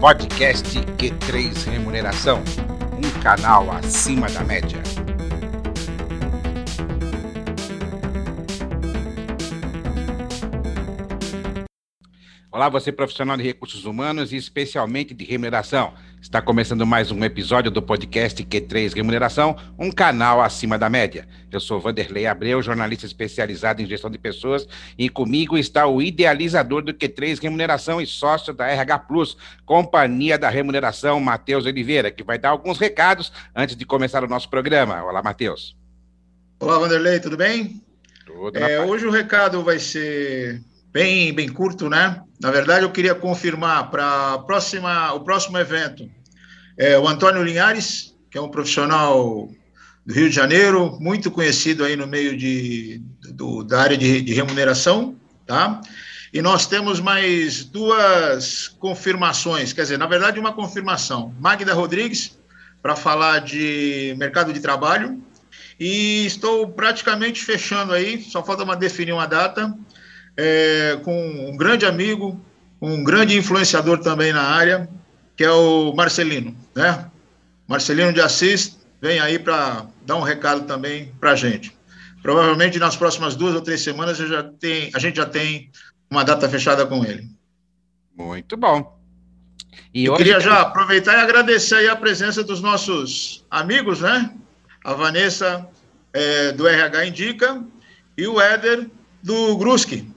Podcast Q3 Remuneração, um canal acima da média. Olá, você profissional de recursos humanos e especialmente de remuneração. Está começando mais um episódio do podcast Q3 Remuneração, um canal acima da média. Eu sou Vanderlei Abreu, jornalista especializado em gestão de pessoas, e comigo está o idealizador do Q3 Remuneração e sócio da RH Plus, Companhia da Remuneração, Matheus Oliveira, que vai dar alguns recados antes de começar o nosso programa. Olá, Matheus. Olá, Vanderlei, tudo bem? Tudo é, hoje o recado vai ser bem, bem curto, né? Na verdade, eu queria confirmar para próxima, o próximo evento é o Antônio Linhares, que é um profissional do Rio de Janeiro, muito conhecido aí no meio de, do, da área de, de remuneração, tá? E nós temos mais duas confirmações, quer dizer, na verdade, uma confirmação. Magda Rodrigues, para falar de mercado de trabalho, e estou praticamente fechando aí, só falta uma definir uma data, é, com um grande amigo, um grande influenciador também na área, que é o Marcelino, né? Marcelino de Assis vem aí para dar um recado também para a gente. Provavelmente nas próximas duas ou três semanas já tem, a gente já tem uma data fechada com ele. Muito bom. E Eu queria já aproveitar e agradecer a presença dos nossos amigos, né? A Vanessa é, do RH Indica e o Éder do Gruski,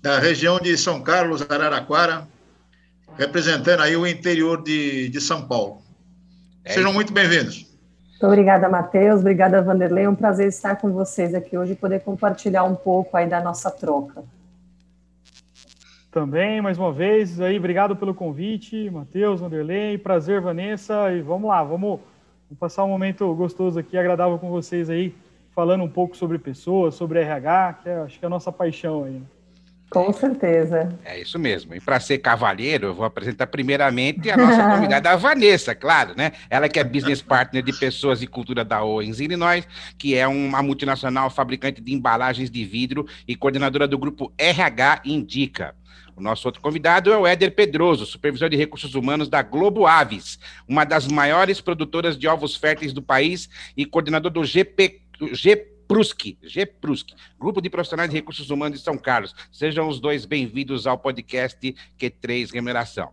da região de São Carlos, Araraquara, representando aí o interior de, de São Paulo. É Sejam muito bem-vindos. Muito obrigada, Matheus. Obrigada, Vanderlei. É um prazer estar com vocês aqui hoje e poder compartilhar um pouco aí da nossa troca. Também, mais uma vez, aí, obrigado pelo convite, Matheus, Vanderlei. Prazer, Vanessa. E vamos lá, vamos, vamos passar um momento gostoso aqui, agradável com vocês aí, falando um pouco sobre pessoas, sobre RH, que é, acho que é a nossa paixão aí. Com certeza. É isso mesmo. E para ser cavalheiro, eu vou apresentar primeiramente a nossa convidada, a Vanessa, claro, né? Ela que é business partner de pessoas e cultura da Owens Illinois, que é uma multinacional fabricante de embalagens de vidro e coordenadora do grupo RH Indica. O nosso outro convidado é o Éder Pedroso, supervisor de recursos humanos da Globo Aves, uma das maiores produtoras de ovos férteis do país e coordenador do GP, GP G Prusky, Grupo de Profissionais de Recursos Humanos de São Carlos. Sejam os dois bem-vindos ao podcast Q3 Remuneração.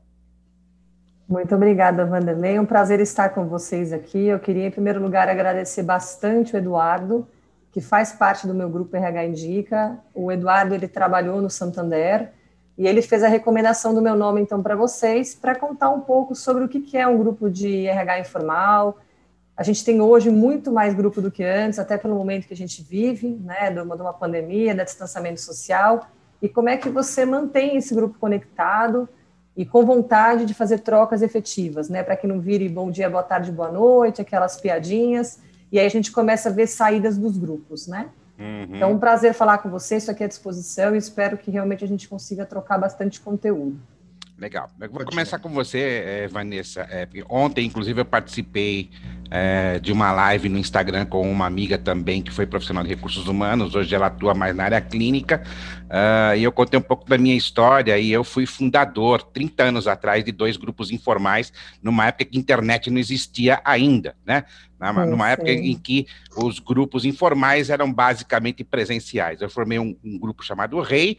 Muito obrigada, Vanderlei. Um prazer estar com vocês aqui. Eu queria, em primeiro lugar, agradecer bastante o Eduardo, que faz parte do meu grupo RH Indica. O Eduardo, ele trabalhou no Santander e ele fez a recomendação do meu nome, então, para vocês, para contar um pouco sobre o que é um grupo de RH informal, a gente tem hoje muito mais grupo do que antes, até pelo momento que a gente vive, né, de uma, de uma pandemia, da distanciamento social, e como é que você mantém esse grupo conectado e com vontade de fazer trocas efetivas, né, para que não vire bom dia, boa tarde, boa noite, aquelas piadinhas, e aí a gente começa a ver saídas dos grupos, né? Uhum. Então, um prazer falar com você, isso aqui é à disposição e espero que realmente a gente consiga trocar bastante conteúdo. Legal. Eu vou começar com você, é, Vanessa. É, ontem, inclusive, eu participei é, de uma live no Instagram com uma amiga também que foi profissional de recursos humanos. Hoje ela atua mais na área clínica. Uh, e eu contei um pouco da minha história. E eu fui fundador, 30 anos atrás, de dois grupos informais, numa época que a internet não existia ainda, né? numa época em que os grupos informais eram basicamente presenciais. Eu formei um, um grupo chamado Rei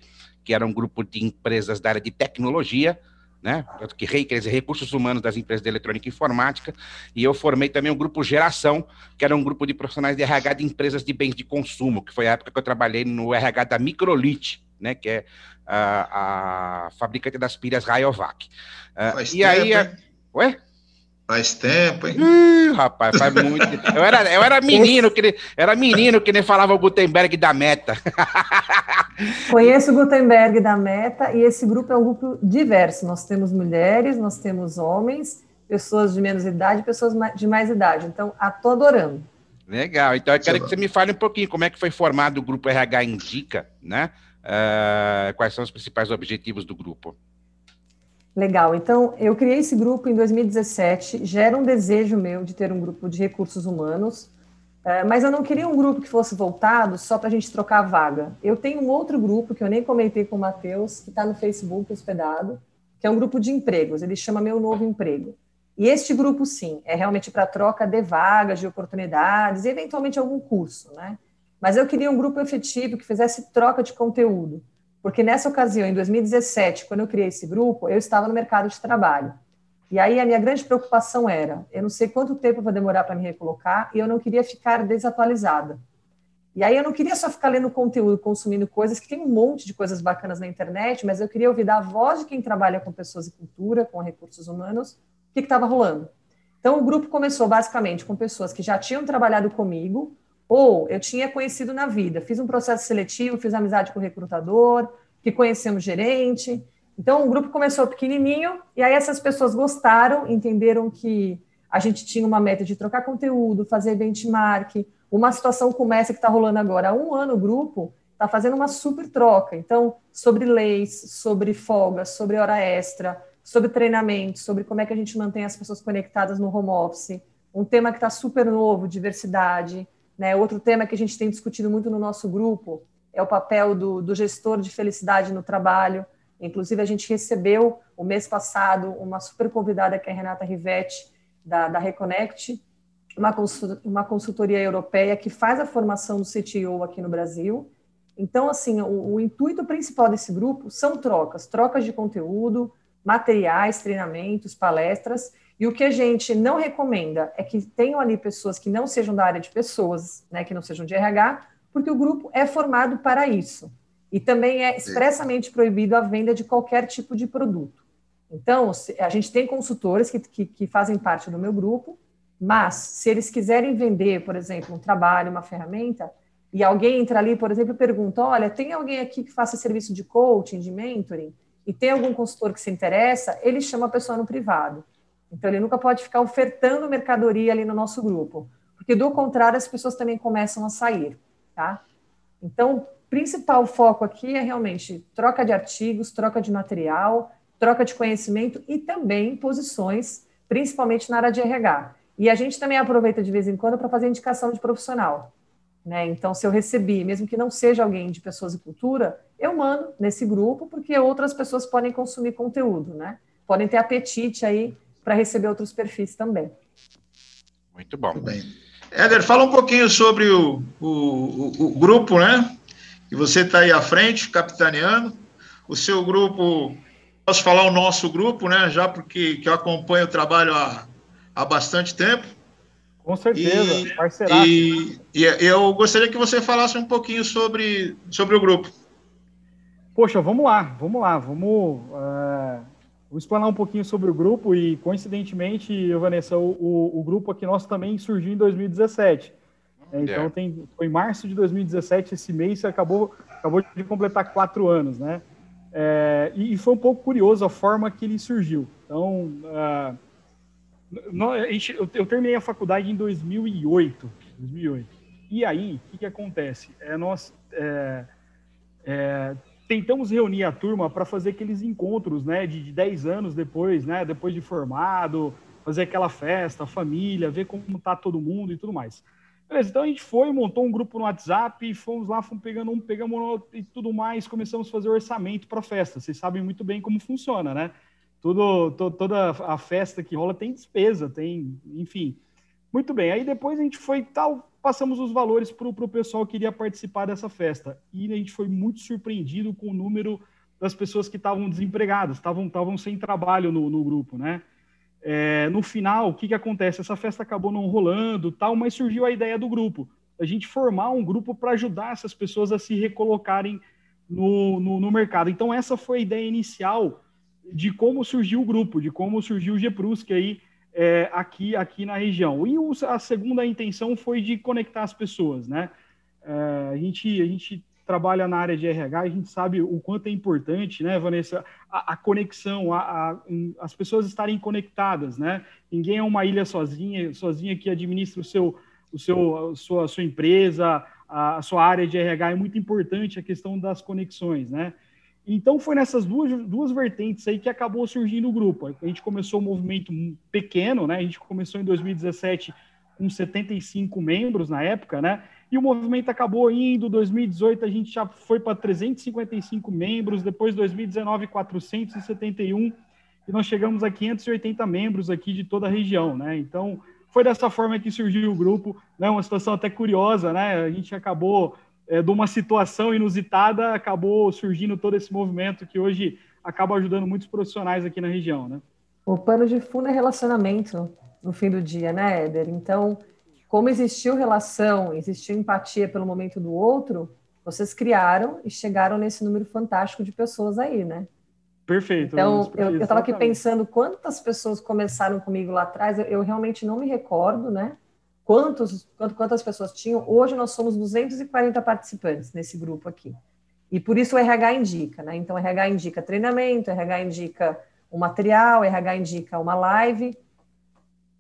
que era um grupo de empresas da área de tecnologia, né? Que REI quer dizer Recursos Humanos das Empresas de Eletrônica e Informática, e eu formei também um grupo Geração, que era um grupo de profissionais de RH de empresas de bens de consumo, que foi a época que eu trabalhei no RH da Microlit, né? Que é a, a fabricante das pilhas Rayovac. Uh, e aí, a... ué? Faz tempo, hein? Ih, rapaz, faz muito. Eu era, eu era menino, que nem, era menino que nem falava o Gutenberg da Meta. Conheço o Gutenberg da Meta e esse grupo é um grupo diverso. Nós temos mulheres, nós temos homens, pessoas de menos idade, pessoas de mais idade. Então, estou adorando. Legal. Então, eu quero que você me fale um pouquinho como é que foi formado o grupo RH Indica, né? Uh, quais são os principais objetivos do grupo? Legal. Então, eu criei esse grupo em 2017. Já era um desejo meu de ter um grupo de recursos humanos, é, mas eu não queria um grupo que fosse voltado só para a gente trocar vaga. Eu tenho um outro grupo que eu nem comentei com o Matheus, que está no Facebook hospedado, que é um grupo de empregos, ele chama Meu Novo Emprego. E este grupo, sim, é realmente para troca de vagas, de oportunidades e, eventualmente, algum curso, né? Mas eu queria um grupo efetivo que fizesse troca de conteúdo, porque nessa ocasião, em 2017, quando eu criei esse grupo, eu estava no mercado de trabalho. E aí a minha grande preocupação era, eu não sei quanto tempo vai demorar para me recolocar e eu não queria ficar desatualizada. E aí eu não queria só ficar lendo conteúdo, consumindo coisas, que tem um monte de coisas bacanas na internet, mas eu queria ouvir da voz de quem trabalha com pessoas e cultura, com recursos humanos, o que estava rolando. Então o grupo começou basicamente com pessoas que já tinham trabalhado comigo, ou eu tinha conhecido na vida, fiz um processo seletivo, fiz amizade com o recrutador, que conhecemos gerente, então, o grupo começou pequenininho, e aí essas pessoas gostaram, entenderam que a gente tinha uma meta de trocar conteúdo, fazer benchmark, uma situação como essa que está rolando agora. Há um ano o grupo está fazendo uma super troca. Então, sobre leis, sobre folgas, sobre hora extra, sobre treinamento, sobre como é que a gente mantém as pessoas conectadas no home office. Um tema que está super novo, diversidade. Né? Outro tema que a gente tem discutido muito no nosso grupo é o papel do, do gestor de felicidade no trabalho. Inclusive, a gente recebeu, o mês passado, uma super convidada, que é a Renata Rivetti, da, da Reconnect, uma, uma consultoria europeia que faz a formação do CTO aqui no Brasil. Então, assim, o, o intuito principal desse grupo são trocas, trocas de conteúdo, materiais, treinamentos, palestras, e o que a gente não recomenda é que tenham ali pessoas que não sejam da área de pessoas, né, que não sejam de RH, porque o grupo é formado para isso. E também é expressamente proibido a venda de qualquer tipo de produto. Então, a gente tem consultores que, que, que, fazem parte do meu grupo, mas se eles quiserem vender, por exemplo, um trabalho, uma ferramenta, e alguém entra ali, por exemplo, e pergunta: olha, tem alguém aqui que faça serviço de coaching, de mentoring, e tem algum consultor que se interessa, ele chama a pessoa no privado. Então, ele nunca pode ficar ofertando mercadoria ali no nosso grupo, porque do contrário, as pessoas também começam a sair, tá? Então, principal foco aqui é realmente troca de artigos, troca de material, troca de conhecimento e também posições, principalmente na área de RH. E a gente também aproveita de vez em quando para fazer indicação de profissional. Né? Então, se eu recebi, mesmo que não seja alguém de pessoas e cultura, eu mando nesse grupo, porque outras pessoas podem consumir conteúdo, né? Podem ter apetite aí para receber outros perfis também. Muito bom. Muito bem. Éder, fala um pouquinho sobre o, o, o, o grupo, né? E você está aí à frente, capitaneando. O seu grupo, posso falar o nosso grupo, né? Já porque que eu acompanho o trabalho há, há bastante tempo. Com certeza, e, E, e, eu gostaria que você falasse um pouquinho sobre, sobre o grupo. Poxa, vamos lá, vamos lá, vamos, uh, vou explanar um pouquinho sobre o grupo e, coincidentemente, Vanessa, o, o, o grupo aqui nosso também surgiu em 2017. É, então é. tem, foi em março de 2017, esse mês acabou, acabou de completar quatro anos, né? É, e, foi um pouco curioso a forma que ele surgiu. Então, uh, eu, eu, terminei a faculdade em 2008, 2008. E aí, o que, que acontece? É, nós é, é, tentamos reunir a turma para fazer aqueles encontros, né, de, de 10 anos depois, né, depois de formado, fazer aquela festa, família, ver como está todo mundo e tudo mais. Beleza, então a gente foi, montou um grupo no WhatsApp, fomos lá, fomos pegando um, pegamos outro e tudo mais, começamos a fazer orçamento para festa. Vocês sabem muito bem como funciona, né? Tudo, to, toda a festa que rola tem despesa, tem, enfim. Muito bem, aí depois a gente foi tal, passamos os valores para o pessoal que iria participar dessa festa. E a gente foi muito surpreendido com o número das pessoas que estavam desempregadas, estavam sem trabalho no, no grupo, né? É, no final, o que, que acontece? Essa festa acabou não rolando, tal, mas surgiu a ideia do grupo. A gente formar um grupo para ajudar essas pessoas a se recolocarem no, no, no, mercado. Então, essa foi a ideia inicial de como surgiu o grupo, de como surgiu o GPRUSC aí, é, aqui, aqui na região. E o, a segunda intenção foi de conectar as pessoas, né? É, a, gente, a gente trabalha na área de RH, a gente sabe o quanto é importante, né, Vanessa, a, a conexão, a, a, as pessoas estarem conectadas, né? Ninguém é uma ilha sozinha, sozinha que administra o seu, o seu, a sua, sua empresa, a, sua área de RH. É muito importante a questão das conexões, né? Então foi nessas duas, duas vertentes aí que acabou surgindo o grupo. A gente começou um movimento pequeno, né? A gente começou em 2017 com 75 membros na época, né? E o movimento acabou indo, 2018 a gente já foi para 355 membros, depois 2019 471, e nós chegamos a 580 membros aqui de toda a região, né? Então, foi dessa forma que surgiu o grupo, né? Uma situação até curiosa, né? A gente acabou é, de uma situação inusitada, acabou surgindo todo esse movimento que hoje acaba ajudando muitos profissionais aqui na região, né? O pano de fundo é relacionamento no fim do dia, né, Éder? Então, como existiu relação, existiu empatia pelo momento do outro, vocês criaram e chegaram nesse número fantástico de pessoas aí, né? Perfeito. Então, eu estava aqui pensando quantas pessoas começaram comigo lá atrás, eu, eu, realmente não me recordo, né? Quantos, quantas pessoas tinham. Hoje nós somos 240 participantes nesse grupo aqui. E por isso o RH indica, né? Então, o RH indica treinamento, o RH indica o material, o RH indica uma live.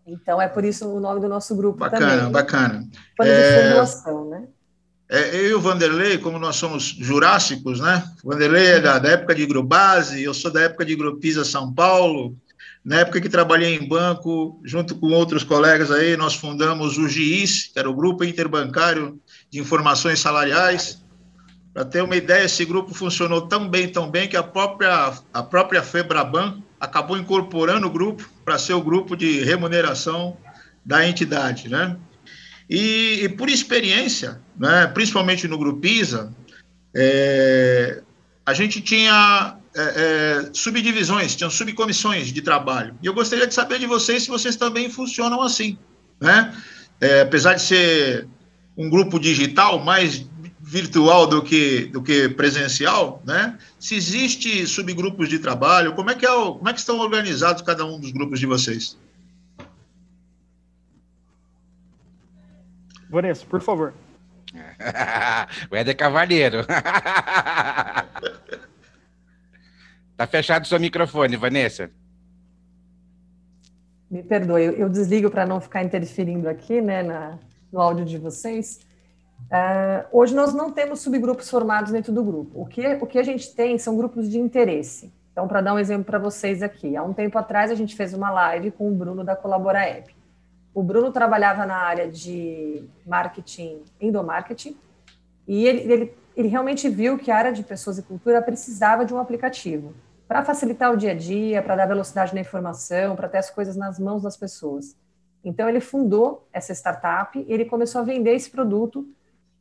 Então, é por isso o nome do nosso grupo bacana, também. Bacana, bacana. Plano é... formulação, né? É, eu e o Vanderlei, como nós somos jurássicos, né? O Vanderlei é da, da época de Grubase, eu sou da época de Grupisa São Paulo. Na época que trabalhei em banco, junto com outros colegas aí, nós fundamos o GIS, que era o Grupo Interbancário de Informações Salariais. Para ter uma ideia, esse grupo funcionou tão bem, tão bem, que a própria, a própria FEBRABAN acabou incorporando o grupo para ser o grupo de remuneração da entidade, né? E, e por experiência, né, principalmente no Grupisa, é, a gente tinha é, é, subdivisões, tinham subcomissões de trabalho. E eu gostaria de saber de vocês se vocês também funcionam assim. Né? É, apesar de ser um grupo digital, mais virtual do que, do que presencial, né? Se existe subgrupos de trabalho, como é que é o, como é que estão organizados cada um dos grupos de vocês? Vanessa, por favor. o Éder Cavalheiro. tá fechado o seu microfone, Vanessa. Me perdoe, eu desligo para não ficar interferindo aqui, né, na, no áudio de vocês. Uh, hoje nós não temos subgrupos formados dentro do grupo. O que, o que a gente tem são grupos de interesse. Então, para dar um exemplo para vocês aqui, há um tempo atrás a gente fez uma live com o Bruno da Colabora App. O Bruno trabalhava na área de marketing, endomarketing, e ele, ele, ele realmente viu que a área de pessoas e cultura precisava de um aplicativo para facilitar o dia a dia, para dar velocidade na informação, para ter as coisas nas mãos das pessoas. Então, ele fundou essa startup e ele começou a vender esse produto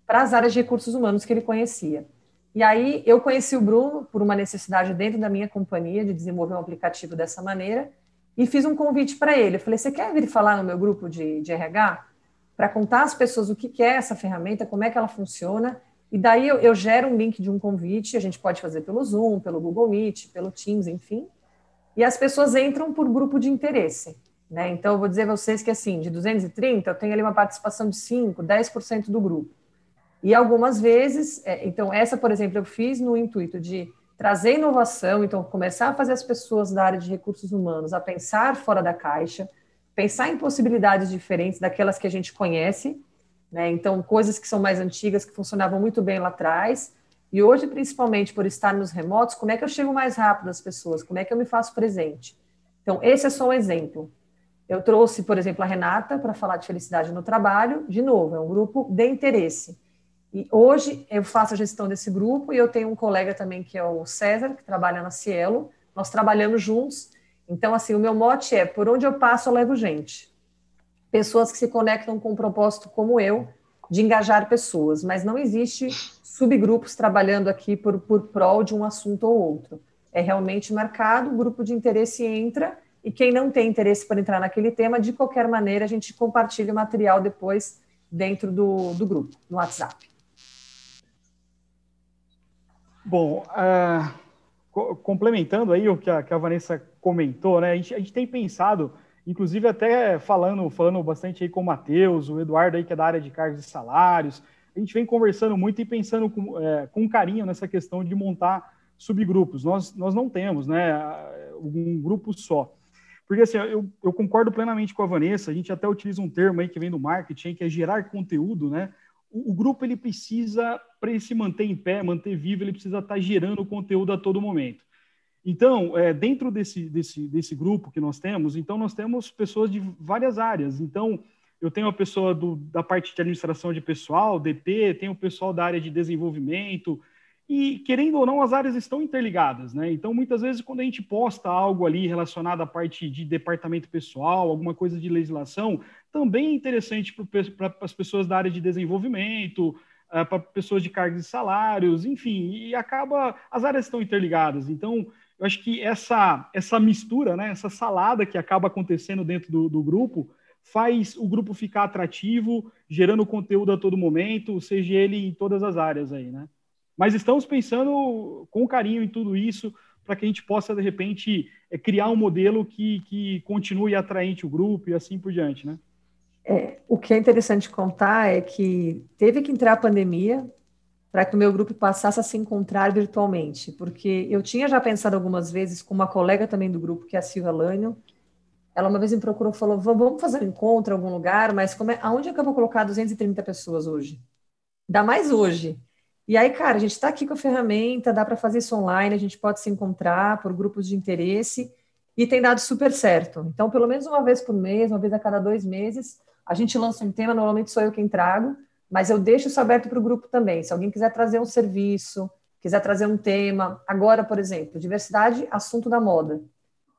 para as áreas de recursos humanos que ele conhecia. E aí, eu conheci o Bruno por uma necessidade dentro da minha companhia de desenvolver um aplicativo dessa maneira, e fiz um convite para ele. Eu falei: você quer vir falar no meu grupo de, de RH? Para contar às pessoas o que, que é essa ferramenta, como é que ela funciona. E daí eu, eu, gero um link de um convite, a gente pode fazer pelo Zoom, pelo Google Meet, pelo Teams, enfim. E as pessoas entram por grupo de interesse. Né? Então, eu vou dizer a vocês que, assim, de 230, eu tenho ali uma participação de 5%, 10% do grupo. E algumas vezes, é, então, essa, por exemplo, eu fiz no intuito de trazer inovação, então começar a fazer as pessoas da área de recursos humanos a pensar fora da caixa, pensar em possibilidades diferentes daquelas que a gente conhece, né? Então, coisas que são mais antigas, que funcionavam muito bem lá atrás, e hoje, principalmente por estar nos remotos, como é que eu chego mais rápido às pessoas? Como é que eu me faço presente? Então, esse é só um exemplo. Eu trouxe, por exemplo, a Renata para falar de felicidade no trabalho. De novo, é um grupo de interesse. E hoje eu faço a gestão desse grupo e eu tenho um colega também que é o César, que trabalha na Cielo. Nós trabalhamos juntos. Então, assim, o meu mote é: por onde eu passo, eu levo gente. Pessoas que se conectam com um propósito como eu, de engajar pessoas, mas não existe subgrupos trabalhando aqui por, por prol de um assunto ou outro. É realmente marcado, o grupo de interesse entra, e quem não tem interesse por entrar naquele tema, de qualquer maneira, a gente compartilha o material depois dentro do, do grupo, no WhatsApp. Bom, uh, co complementando aí o que a, que a, Vanessa comentou, né? A gente, a gente, tem pensado, inclusive até falando, falando bastante aí com o Matheus, o Eduardo aí que é da área de cargos e salários, a gente vem conversando muito e pensando com, é, com carinho nessa questão de montar subgrupos. Nós, nós não temos, né, um grupo só. Porque assim, eu, eu concordo plenamente com a Vanessa, a gente até utiliza um termo aí que vem do marketing, que é gerar conteúdo, né? o, o grupo ele precisa, para ele se manter em pé, manter vivo, ele precisa estar tá gerando conteúdo a todo momento. Então, é, dentro desse, desse, desse grupo que nós temos, então nós temos pessoas de várias áreas. Então, eu tenho a pessoa do, da parte de administração de pessoal, DP, tenho o pessoal da área de desenvolvimento, E, querendo ou não, as áreas estão interligadas, né? Então, muitas vezes, quando a gente posta algo ali relacionado à parte de departamento pessoal, alguma coisa de legislação, também é interessante para as pessoas da área de desenvolvimento, uh, para pessoas de cargos e salários, enfim, e acaba. As áreas estão interligadas. Então, eu acho que essa, essa mistura, né, essa salada que acaba acontecendo dentro do, do grupo, faz o grupo ficar atrativo, gerando conteúdo a todo momento, seja ele em todas as áreas aí, né? Mas estamos pensando com carinho em tudo isso para que a gente possa, de repente, é, criar um modelo que, que continue atraente o grupo e assim por diante, né? É, o que é interessante contar é que teve que entrar a pandemia para que o meu grupo passasse a se encontrar virtualmente, porque eu tinha já pensado algumas vezes com uma colega também do grupo, que é a Silvia Lânio, ela uma vez me procurou e falou, vamos fazer um encontro em algum lugar, mas como é, aonde é que eu vou colocar 230 pessoas hoje? Dá mais hoje. E aí, cara, a gente está aqui com a ferramenta, dá para fazer isso online, a gente pode se encontrar por grupos de interesse e tem dado super certo. Então, pelo menos uma vez por mês, uma vez a cada dois meses, a gente lança um tema, normalmente sou eu quem trago, mas eu deixo isso aberto para o grupo também. Se alguém quiser trazer um serviço, quiser trazer um tema, agora, por exemplo, diversidade, assunto da moda.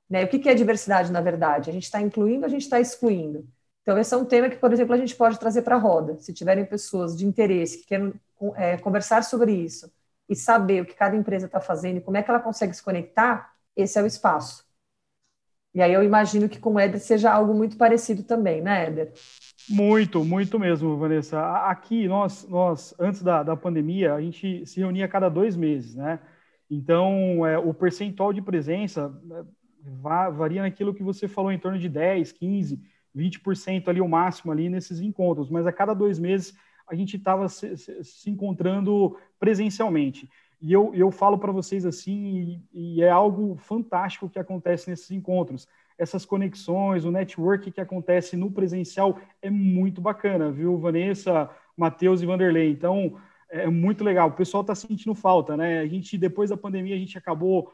Né? O que é diversidade, na verdade? A gente está incluindo, a gente está excluindo. Então, esse é um tema que, por exemplo, a gente pode trazer para a roda. Se tiverem pessoas de interesse que querem é, conversar sobre isso e saber o que cada empresa está fazendo e como é que ela consegue se conectar, esse é o espaço. E aí eu imagino que com o Éder seja algo muito parecido também, né, Éder? Muito, muito mesmo, Vanessa. Aqui, nós, nós antes da, da pandemia, a gente se reunia a cada dois meses, né? Então, é, o percentual de presença é, varia naquilo que você falou, em torno de 10, 15, 20% ali, o máximo ali nesses encontros. Mas a cada dois meses a gente estava se, se, encontrando presencialmente. E eu, eu falo para vocês assim, e, e, é algo fantástico que acontece nesses encontros. Essas conexões, o network que acontece no presencial é muito bacana, viu, Vanessa, Matheus e Vanderlei? Então, é muito legal. O pessoal está sentindo falta, né? A gente, depois da pandemia, a gente acabou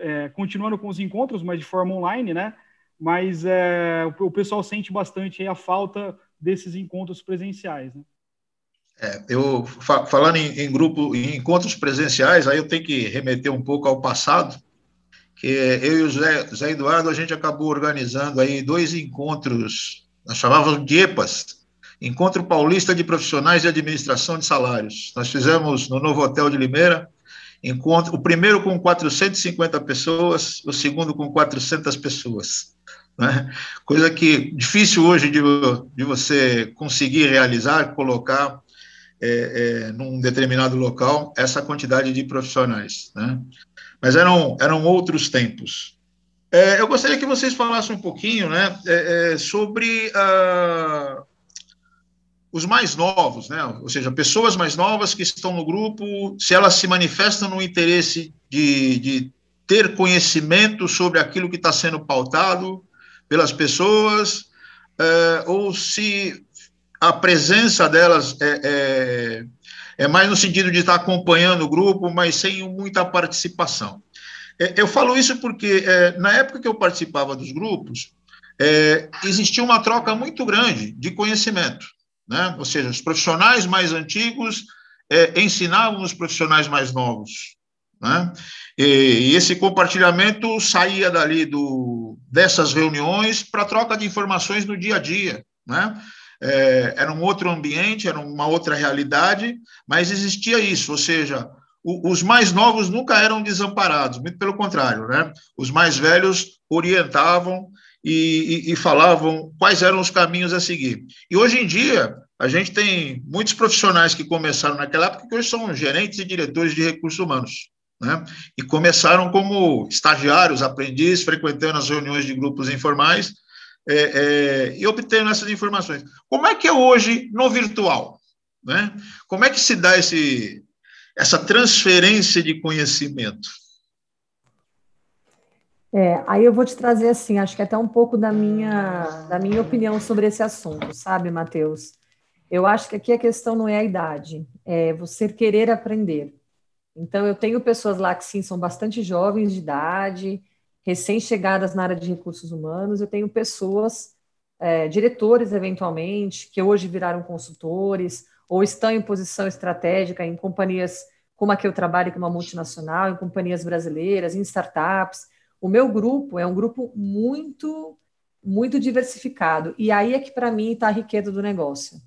é, continuando com os encontros, mas de forma online, né? Mas é, o, pessoal sente bastante a falta desses encontros presenciais, né? É, eu fa falando em, em, grupo, em encontros presenciais, aí eu tenho que remeter um pouco ao passado, que eu e o Zé, Zé Eduardo a gente acabou organizando aí dois encontros, nós chamávamos de EPAs, Encontro Paulista de Profissionais de Administração de Salários. Nós fizemos no novo hotel de Limeira, encontro, o primeiro com 450 pessoas, o segundo com 400 pessoas. Né? Coisa que difícil hoje de, de você conseguir realizar, colocar é, é, num determinado local essa quantidade de profissionais. Né? Mas eram, eram outros tempos. É, eu gostaria que vocês falassem um pouquinho né, é, é, sobre uh, os mais novos, né? ou seja, pessoas mais novas que estão no grupo, se elas se manifestam no interesse de, de ter conhecimento sobre aquilo que está sendo pautado pelas pessoas, uh, ou se a presença delas é, é, é, mais no sentido de estar acompanhando o grupo, mas sem muita participação. É, eu falo isso porque, é, na época que eu participava dos grupos, é, existia uma troca muito grande de conhecimento, né? ou seja, os profissionais mais antigos é, ensinavam os profissionais mais novos. Né? E, e esse compartilhamento saía dali do, dessas reuniões para troca de informações no dia a dia. Né? É, era um outro ambiente, era uma outra realidade, mas existia isso, ou seja, o, os mais novos nunca eram desamparados, muito pelo contrário, né? Os mais velhos orientavam e, e, e falavam quais eram os caminhos a seguir. E hoje em dia, a gente tem muitos profissionais que começaram naquela época que hoje são gerentes e diretores de recursos humanos. Né? E começaram como estagiários, aprendizes, frequentando as reuniões de grupos informais, é, é, e obtendo essas informações. Como é que é hoje no virtual? Né? Como é que se dá esse, essa transferência de conhecimento? É, aí eu vou te trazer assim, acho que até um pouco da minha, da minha opinião sobre esse assunto, sabe, Matheus? Eu acho que aqui a questão não é a idade, é você querer aprender. Então, eu tenho pessoas lá que sim, são bastante jovens de idade, recém-chegadas na área de recursos humanos, eu tenho pessoas, é, diretores eventualmente, que hoje viraram consultores ou estão em posição estratégica em companhias como a que eu trabalho, que é uma multinacional, em companhias brasileiras, em startups. O meu grupo é um grupo muito, muito diversificado. E aí é que, para mim, está a riqueza do negócio.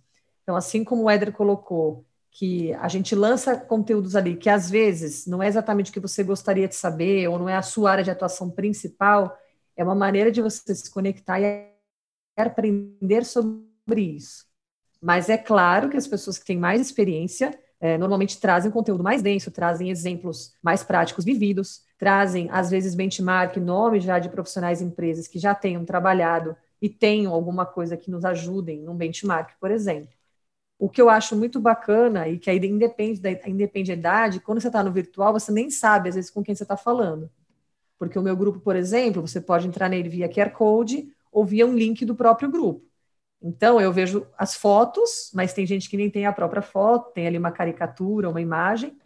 Então, assim como o Éder colocou, que a gente lança conteúdos ali que às vezes não é exatamente o que você gostaria de saber, ou não é a sua área de atuação principal, é uma maneira de você se conectar e aprender sobre isso. Mas é claro que as pessoas que têm mais experiência é, normalmente trazem conteúdo mais denso, trazem exemplos mais práticos vividos, trazem, às vezes, benchmark, nome já de profissionais e empresas que já tenham trabalhado e tenham alguma coisa que nos ajudem num benchmark, por exemplo. O que eu acho muito bacana e que aí independe da independe da idade, quando você está no virtual, você nem sabe, às vezes, com quem você está falando. Porque o meu grupo, por exemplo, você pode entrar nele via QR Code ou via um link do próprio grupo. Então, eu vejo as fotos, mas tem gente que nem tem a própria foto, tem ali uma caricatura, uma imagem.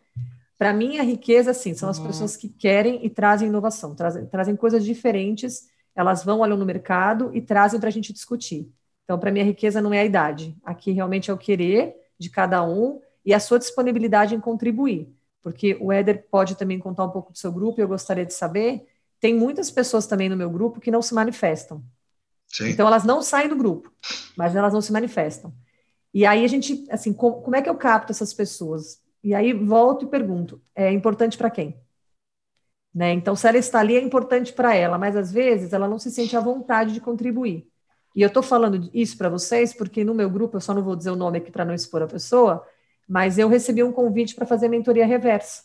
Para mim, a riqueza, sim, são as uhum. pessoas que querem e trazem inovação, trazem, trazem coisas diferentes, elas vão, olham no mercado e trazem para a gente discutir. Então, para mim, a riqueza não é a idade. Aqui realmente é o querer de cada um e a sua disponibilidade em contribuir. Porque o Éder pode também contar um pouco do seu grupo, e eu gostaria de saber. Tem muitas pessoas também no meu grupo que não se manifestam. Sim. Então elas não saem do grupo, mas elas não se manifestam. E aí a gente, assim, como, como é que eu capto essas pessoas? E aí volto e pergunto: é importante para quem? Né? Então, se ela está ali, é importante para ela, mas às vezes ela não se sente à vontade de contribuir. E eu estou falando isso para vocês porque no meu grupo, eu só não vou dizer o nome aqui para não expor a pessoa, mas eu recebi um convite para fazer mentoria reversa.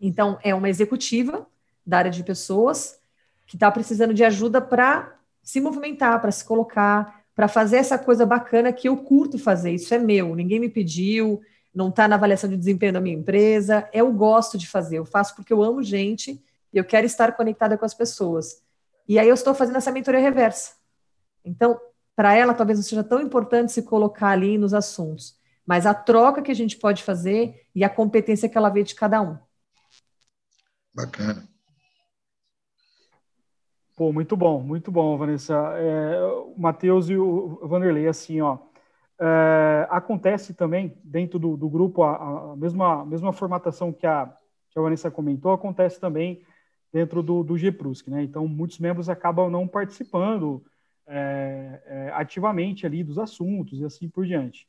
Então, é uma executiva da área de pessoas que está precisando de ajuda para se movimentar, para se colocar, para fazer essa coisa bacana que eu curto fazer. Isso é meu, ninguém me pediu, não está na avaliação de desempenho da minha empresa. Eu gosto de fazer, eu faço porque eu amo gente e eu quero estar conectada com as pessoas. E aí eu estou fazendo essa mentoria reversa. Então, para ela, talvez não seja tão importante se colocar ali nos assuntos, mas a troca que a gente pode fazer e a competência que ela vê de cada um. Bacana. Pô, muito bom, muito bom, Vanessa. É, o Matheus e o Vanderlei, assim, ó. É, acontece também dentro do, do grupo a, a, mesma, a mesma formatação que a, que a Vanessa comentou, acontece também dentro do, do GPRUSC, né? Então, muitos membros acabam não participando é, é, ativamente ali dos assuntos e assim por diante.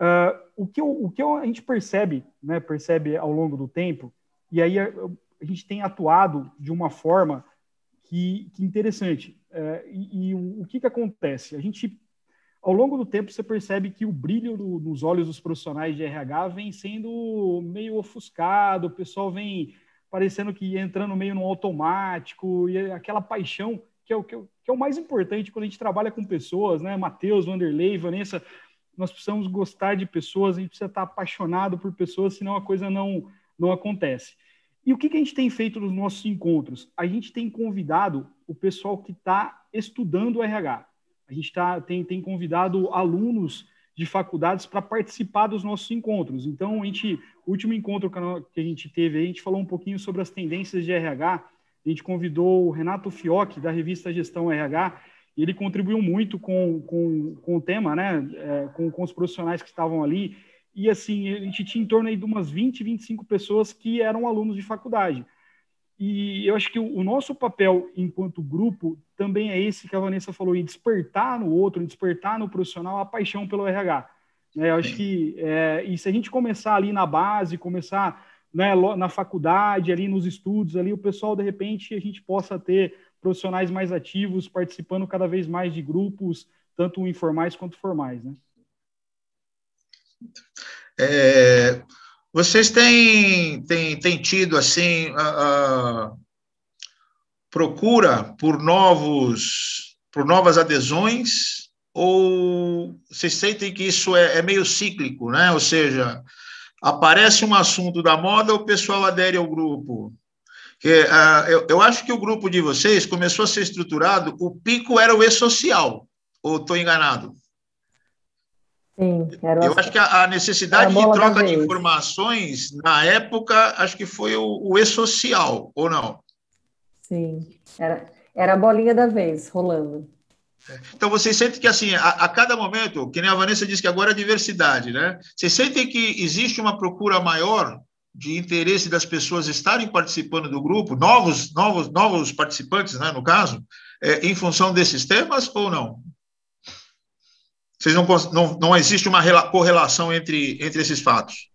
Uh, o que, eu, o que a gente percebe, né, percebe ao longo do tempo, e aí a, a gente tem atuado de uma forma que, que interessante. É, e, e o, o, que, que acontece? A gente, ao longo do tempo, você percebe que o brilho no, nos olhos dos profissionais de RH vem sendo meio ofuscado, o pessoal vem parecendo que entrando meio no automático, e aquela paixão que é o, que é, que é o mais importante quando a gente trabalha com pessoas, né? Matheus, Vanderlei, Vanessa, nós precisamos gostar de pessoas, a gente precisa estar apaixonado por pessoas, senão a coisa não, não acontece. E o que, que a gente tem feito nos nossos encontros? A gente tem convidado o pessoal que está estudando o RH. A gente tá, tem, tem convidado alunos de faculdades para participar dos nossos encontros. Então, a gente, o último encontro que a gente teve, a gente falou um pouquinho sobre as tendências de RH. A gente convidou o Renato Fiocchi, da revista Gestão RH, e ele contribuiu muito com, com, com o tema, né? É, com, com os profissionais que estavam ali e assim, a gente tinha em torno aí de umas 20, 25 pessoas que eram alunos de faculdade. E eu acho que o, nosso papel enquanto grupo também é esse que a Vanessa falou, em despertar no outro, em despertar no profissional a paixão pelo RH. É, eu acho que, é, e se a gente começar ali na base, começar né, na faculdade, ali nos estudos, ali o pessoal, de repente, a gente possa ter profissionais mais ativos, participando cada vez mais de grupos, tanto informais quanto formais, né? É, vocês têm, têm, têm tido assim a, a procura por novos por novas adesões ou vocês sentem que isso é, é meio cíclico, né? Ou seja, aparece um assunto da moda, o pessoal adere ao grupo. Que, uh, eu, eu acho que o grupo de vocês começou a ser estruturado, o pico era o e-social, ou estou enganado? Sim, era Eu acho que a, necessidade de troca de informações, na época, acho que foi o, o e-social, ou não? Sim, era, era a bolinha da vez rolando. Então, vocês sentem que, assim, a, a, cada momento, que nem a Vanessa disse que agora é diversidade, né? Vocês sentem que existe uma procura maior de interesse das pessoas estarem participando do grupo, novos, novos, novos participantes, né, no caso, é, em função desses temas ou não? Vocês não, não, não existe uma correlação entre, entre esses fatos?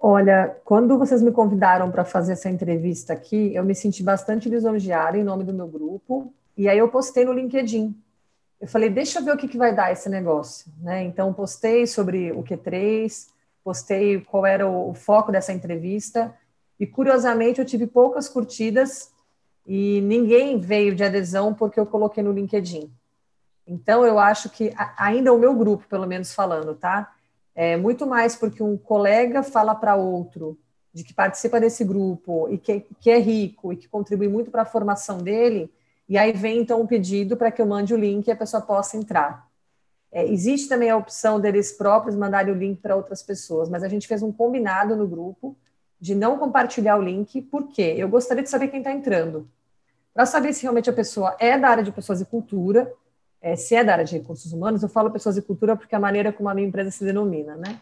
Olha, quando vocês me convidaram para fazer essa entrevista aqui, eu me senti bastante lisonjeada em nome do meu grupo, e aí eu postei no LinkedIn. Eu falei, deixa eu ver o que, que vai dar esse negócio. Né? Então, postei sobre o Q3, postei qual era o, o foco dessa entrevista, e curiosamente eu tive poucas curtidas e ninguém veio de adesão porque eu coloquei no LinkedIn. Então, eu acho que ainda o meu grupo, pelo menos falando, tá? É muito mais porque um colega fala para outro de que participa desse grupo e que, que é rico e que contribui muito para a formação dele, e aí vem então um pedido para que eu mande o link e a pessoa possa entrar. É, existe também a opção deles próprios mandarem o link para outras pessoas, mas a gente fez um combinado no grupo de não compartilhar o link, porque eu gostaria de saber quem está entrando. Para saber se realmente a pessoa é da área de pessoas e cultura, é, se é da área de recursos humanos, eu falo pessoas e cultura porque é a maneira como a minha empresa se denomina, né?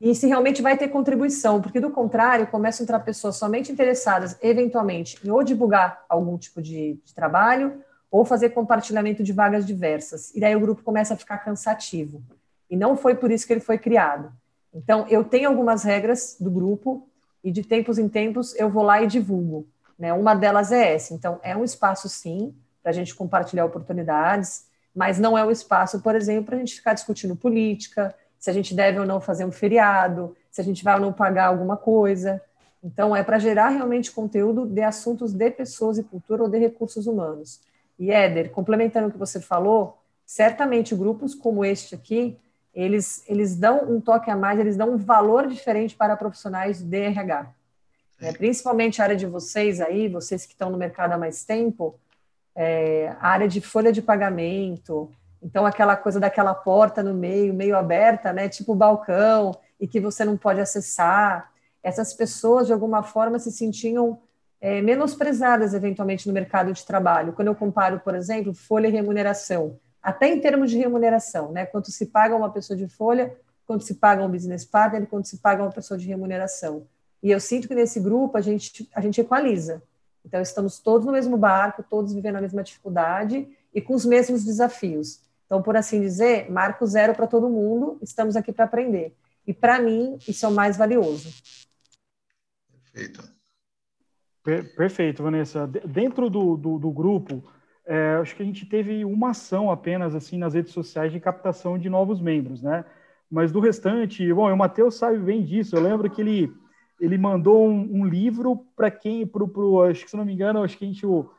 E se realmente vai ter contribuição, porque do contrário, começam a entrar pessoas somente interessadas, eventualmente, em ou divulgar algum tipo de, de trabalho, ou fazer compartilhamento de vagas diversas. E daí o grupo começa a ficar cansativo. E não foi por isso que ele foi criado. Então, eu tenho algumas regras do grupo, e de tempos em tempos eu vou lá e divulgo. Né? Uma delas é essa. Então, é um espaço, sim, para a gente compartilhar oportunidades, mas não é um espaço, por exemplo, para a gente ficar discutindo política, se a gente deve ou não fazer um feriado, se a gente vai ou não pagar alguma coisa. Então, é para gerar realmente conteúdo de assuntos de pessoas e cultura ou de recursos humanos. E, Éder, complementando o que você falou, certamente grupos como este aqui, eles, eles dão um toque a mais, eles dão um valor diferente para profissionais de RH. É, principalmente a área de vocês aí, vocês que estão no mercado há mais tempo, é, a área de folha de pagamento, então aquela coisa daquela porta no meio, meio aberta, né, tipo balcão, e que você não pode acessar. Essas pessoas, de alguma forma, se sentiam é, menosprezadas, eventualmente, no mercado de trabalho. Quando eu comparo, por exemplo, folha e remuneração, até em termos de remuneração, né, quanto se paga uma pessoa de folha, quanto se paga um business partner, quanto se paga uma pessoa de remuneração. E eu sinto que nesse grupo a gente, a gente equaliza. Então, estamos todos no mesmo barco, todos vivendo a mesma dificuldade e com os mesmos desafios. Então, por assim dizer, marco zero para todo mundo, estamos aqui para aprender. E para mim, isso é o mais valioso. Perfeito. Per perfeito, Vanessa. Dentro do, do, do grupo, é, acho que a gente teve uma ação apenas assim nas redes sociais de captação de novos membros, né? Mas do restante, bom, o Matheus sabe bem disso. Eu lembro que ele ele mandou um, um livro para quem, pro, pro, acho que se não me engano, acho que a gente, o,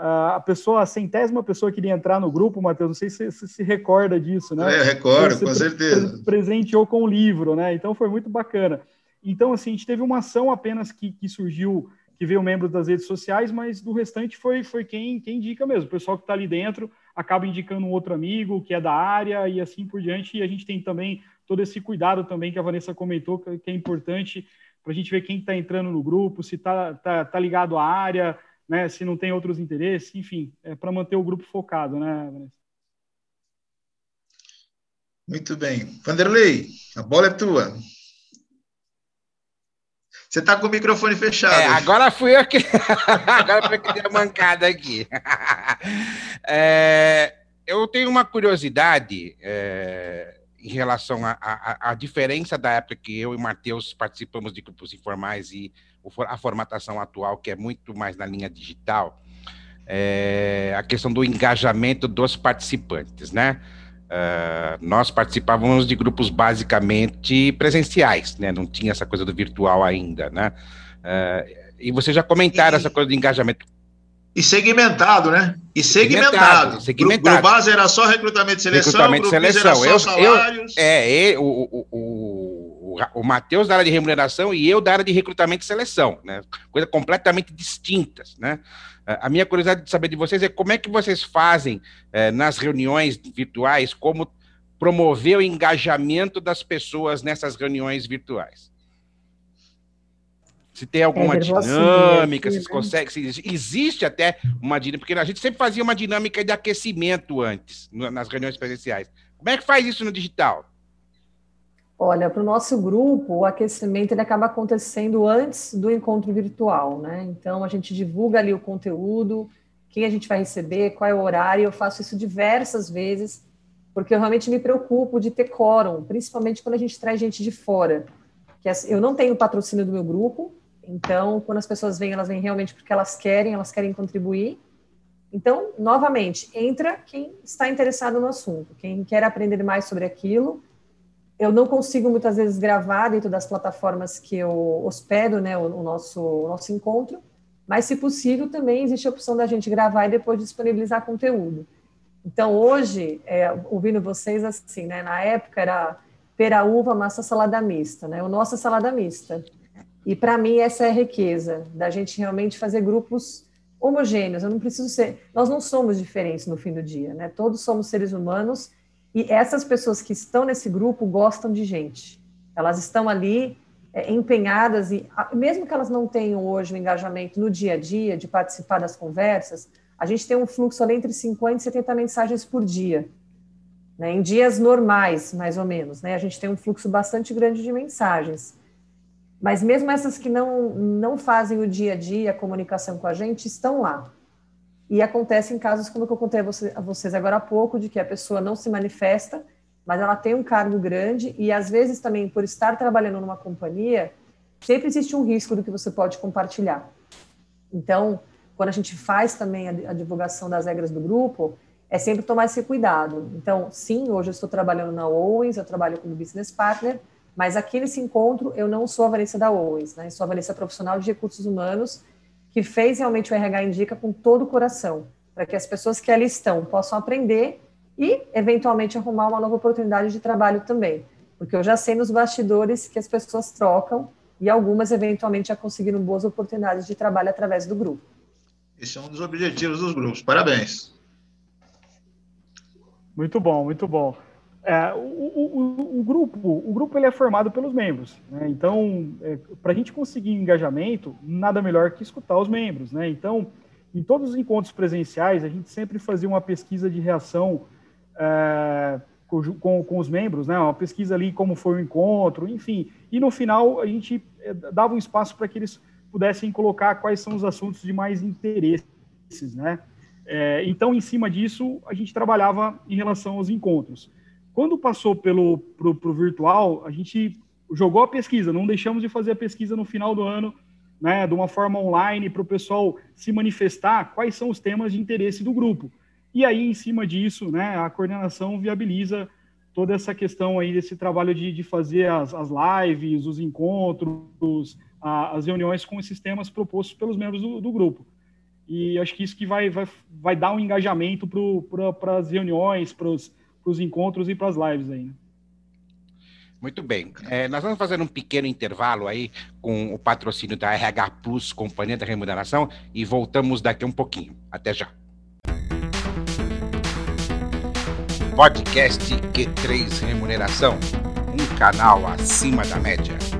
a pessoa, a centésima pessoa que iria entrar no grupo, Matheus, não sei se você se recorda disso, né? É, recordo, com certeza. Presenteou com o livro, né? Então foi muito bacana. Então, assim, a gente teve uma ação apenas que, que surgiu, que veio membros das redes sociais, mas do restante foi, foi quem, quem indica mesmo. O pessoal que está ali dentro acaba indicando um outro amigo que é da área e assim por diante. E a gente tem também todo esse cuidado também que a Vanessa comentou, que é importante para a gente ver quem está entrando no grupo, se está tá, tá ligado à área, né, se não tem outros interesses, enfim, é para manter o grupo focado, né, Vanessa? Muito bem. Vanderlei, a bola é tua. Você está com o microfone fechado. É, agora fui eu que. agora eu que dei a mancada aqui. É, eu tenho uma curiosidade. É, em relação à diferença da época que eu e Matheus participamos de grupos informais e a formatação atual, que é muito mais na linha digital, é a questão do engajamento dos participantes, né? Uh, nós participávamos de grupos basicamente presenciais, né? Não tinha essa coisa do virtual ainda, né? Uh, e vocês já comentaram e, essa coisa de engajamento e segmentado, né? E segmentado. Segmentado. Grupo base era só recrutamento e seleção, recrutamento e seleção. Era só eu, salários. Eu, é, eu, o, o, o, Matheus da área de remuneração e eu da área de recrutamento e seleção, né? Coisas completamente distintas, né? A minha curiosidade de saber de vocês é como é que vocês fazem é, nas reuniões virtuais, como promover o engajamento das pessoas nessas reuniões virtuais se tem alguma é, dinâmica, se né? consegue, se existe até uma dinâmica, porque a gente sempre fazia uma dinâmica de aquecimento antes, nas reuniões presenciais. Como é que faz isso no digital? Olha, para o nosso grupo, o aquecimento ele acaba acontecendo antes do encontro virtual, né? Então a gente divulga ali o conteúdo, quem a gente vai receber, qual é o horário. Eu faço isso diversas vezes, porque eu realmente me preocupo de ter quórum, principalmente quando a gente traz gente de fora. Que eu não tenho patrocínio do meu grupo, então quando as pessoas vêm, elas vêm realmente porque elas querem, elas querem contribuir. Então, novamente, entra quem está interessado no assunto, quem quer aprender mais sobre aquilo eu não consigo muitas vezes gravar dentro das plataformas que eu hospedo, né, o, o, nosso, o nosso encontro, mas se possível também existe a opção da gente gravar e depois disponibilizar conteúdo. Então hoje, é, ouvindo vocês assim, né, na época era pera uva massa salada mista, né, o nosso é salada mista. E para mim essa é a riqueza da gente realmente fazer grupos homogêneos. Eu não preciso ser, nós não somos diferentes no fim do dia, né? Todos somos seres humanos e essas pessoas que estão nesse grupo gostam de gente. Elas estão ali é, empenhadas e, mesmo que elas não tenham hoje o engajamento no dia a dia de participar das conversas, a gente tem um fluxo ali entre 50 e 70 mensagens por dia. Né? Em dias normais, mais ou menos, né? a gente tem um fluxo bastante grande de mensagens. Mas mesmo essas que não, não fazem o dia a dia, a comunicação com a gente, estão lá. E acontece em casos como que eu contei a, você, a vocês agora há pouco, de que a pessoa não se manifesta, mas ela tem um cargo grande e às vezes também por estar trabalhando numa companhia, sempre existe um risco do que você pode compartilhar. Então, quando a gente faz também a, a divulgação das regras do grupo, é sempre tomar esse cuidado. Então, sim, hoje eu estou trabalhando na Owens, eu trabalho como business partner, mas aqui nesse encontro eu não sou a Vanessa da Owens, né? Eu sou a Vanessa profissional de recursos humanos que fez realmente o RH Indica com todo o coração, para que as pessoas que ali estão possam aprender e, eventualmente, arrumar uma nova oportunidade de trabalho também. Porque eu já sei nos bastidores que as pessoas trocam e algumas, eventualmente, já conseguiram boas oportunidades de trabalho através do grupo. Esse é um dos objetivos dos grupos. Parabéns. Muito bom, muito bom. É, o, o, o, grupo, o grupo ele é formado pelos membros, né? Então, é, para a gente conseguir engajamento, nada melhor que escutar os membros, né? Então, em todos os encontros presenciais, a gente sempre fazia uma pesquisa de reação é, com, com, os membros, né? Uma pesquisa ali como foi o encontro, enfim. E no final a gente é, dava um espaço para que eles pudessem colocar quais são os assuntos de mais interesses, né? É, então, em cima disso, a gente trabalhava em relação aos encontros. Quando passou pelo pro, pro virtual, a gente jogou a pesquisa, não deixamos de fazer a pesquisa no final do ano, né, de uma forma online, para o pessoal se manifestar quais são os temas de interesse do grupo. E aí, em cima disso, né, a coordenação viabiliza toda essa questão aí desse trabalho de, de fazer as, as lives, os encontros, a, as reuniões com esses temas propostos pelos membros do, do grupo. E acho que isso que vai, vai, vai dar um engajamento para as reuniões, para os para os encontros e para as lives aí. Né? Muito bem. É, nós vamos fazer um pequeno intervalo aí com o patrocínio da RH Plus, Companhia da Remuneração, e voltamos daqui um pouquinho. Até já. Podcast Q3 Remuneração, um canal acima da média.